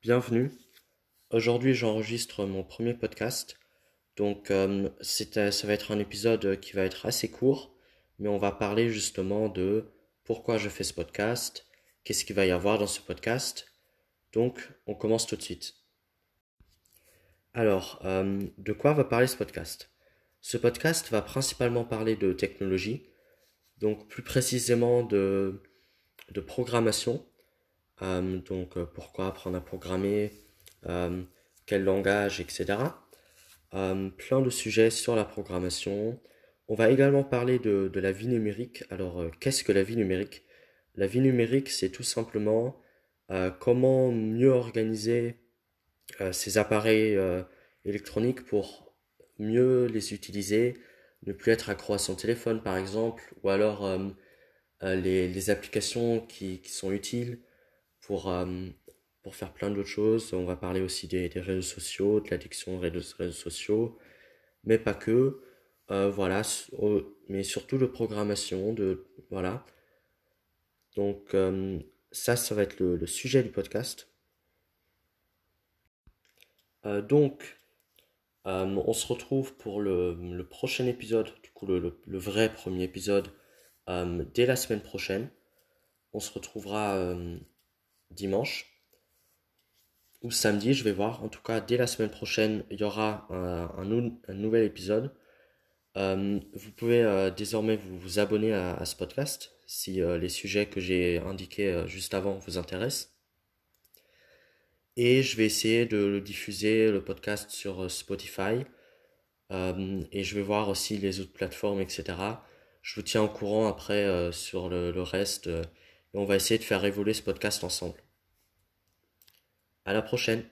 Bienvenue. Aujourd'hui, j'enregistre mon premier podcast. Donc, euh, ça va être un épisode qui va être assez court, mais on va parler justement de pourquoi je fais ce podcast, qu'est-ce qu'il va y avoir dans ce podcast. Donc, on commence tout de suite. Alors, euh, de quoi va parler ce podcast? Ce podcast va principalement parler de technologie, donc plus précisément de programmation. Euh, donc, euh, pourquoi apprendre à programmer, euh, quel langage, etc. Euh, plein de sujets sur la programmation. On va également parler de, de la vie numérique. Alors, euh, qu'est-ce que la vie numérique? La vie numérique, c'est tout simplement euh, comment mieux organiser ces appareils électroniques pour mieux les utiliser, ne plus être accro à son téléphone par exemple, ou alors les, les applications qui, qui sont utiles pour, euh, pour faire plein d'autres choses. On va parler aussi des, des réseaux sociaux, de l'addiction aux réseaux, réseaux sociaux, mais pas que. Euh, voilà, mais surtout de programmation, de voilà. Donc euh, ça, ça va être le, sujet du podcast. Donc, on se retrouve pour le, le prochain épisode, du coup le, le- vrai premier épisode, dès la semaine prochaine. On se retrouvera dimanche ou samedi, je vais voir. En tout cas, dès la semaine prochaine, il y aura un, un nou- un nouvel épisode. Euh, vous pouvez euh, désormais vous, abonner à, ce podcast si euh, les sujets que j'ai indiqués juste avant vous intéressent. Et je vais essayer de le diffuser, le podcast, sur Spotify. Et je vais voir aussi les autres plateformes, etc. Je vous tiens au courant après sur le, le reste. et on va essayer de faire évoluer ce podcast ensemble. À la prochaine.